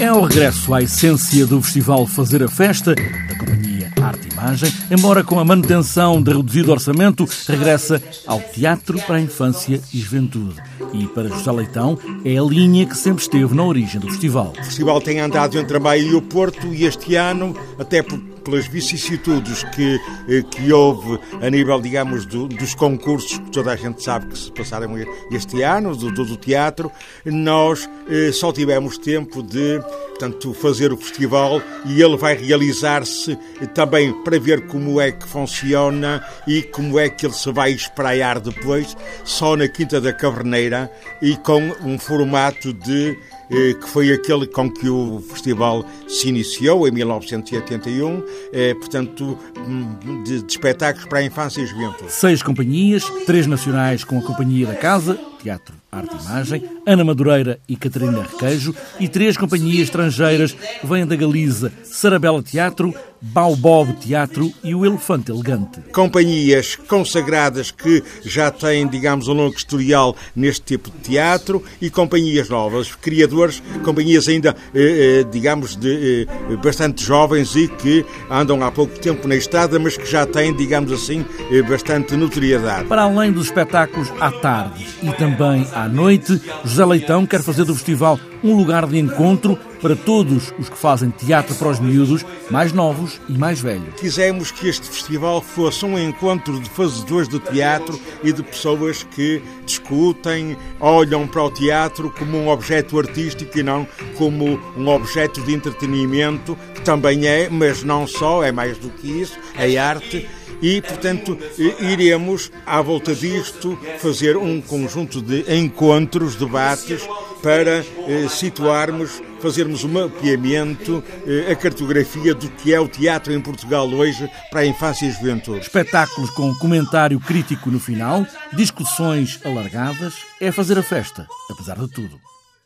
É o regresso à essência do festival Fazer a Festa, da companhia Arte e Imagem, embora com a manutenção de reduzido orçamento, regressa ao teatro para a infância e juventude. E para José Leitão, é a linha que sempre esteve na origem do festival. O festival tem andado entre a Bahia e o Porto e este ano, até por pelas vicissitudes que, eh, que houve a nível, digamos, do, dos concursos que toda a gente sabe que se passaram este ano, do, do teatro, nós eh, só tivemos tempo de portanto, fazer o festival e ele vai realizar-se também para ver como é que funciona e como é que ele se vai espraiar depois, só na Quinta da Caverneira e com um formato de que foi aquele com que o festival se iniciou em 1981, eh, portanto, hum, de, de espetáculos para a infância e juventude. Seis companhias, três nacionais com a Companhia da Casa, Teatro Arte e Imagem, Ana Madureira e Catarina Requeijo, e três companhias estrangeiras que vêm da Galiza, Sarabela Teatro, Baobob Teatro e o Elefante Elegante. Companhias consagradas que já têm, digamos, um longo historial neste tipo de teatro e companhias novas, criadores, companhias ainda, eh, eh, digamos, de, eh, bastante jovens e que andam há pouco tempo na estrada, mas que já têm, digamos assim, bastante notoriedade. Para além dos espetáculos à tarde e também à noite, José Leitão quer fazer do festival um lugar de encontro para todos os que fazem teatro para os miúdos, mais novos e mais velhos. Quisemos que este festival fosse um encontro de fazedores do teatro e de pessoas que discutem, olham para o teatro como um objeto artístico e não como um objeto de entretenimento, que também é, mas não só, é mais do que isso, é arte e, portanto, iremos, à volta disto, fazer um conjunto de encontros, debates, para eh, situarmos, fazermos um mapeamento, eh, a cartografia do que é o teatro em Portugal hoje para a infância e a juventude. Espetáculos com comentário crítico no final, discussões alargadas, é fazer a festa, apesar de tudo.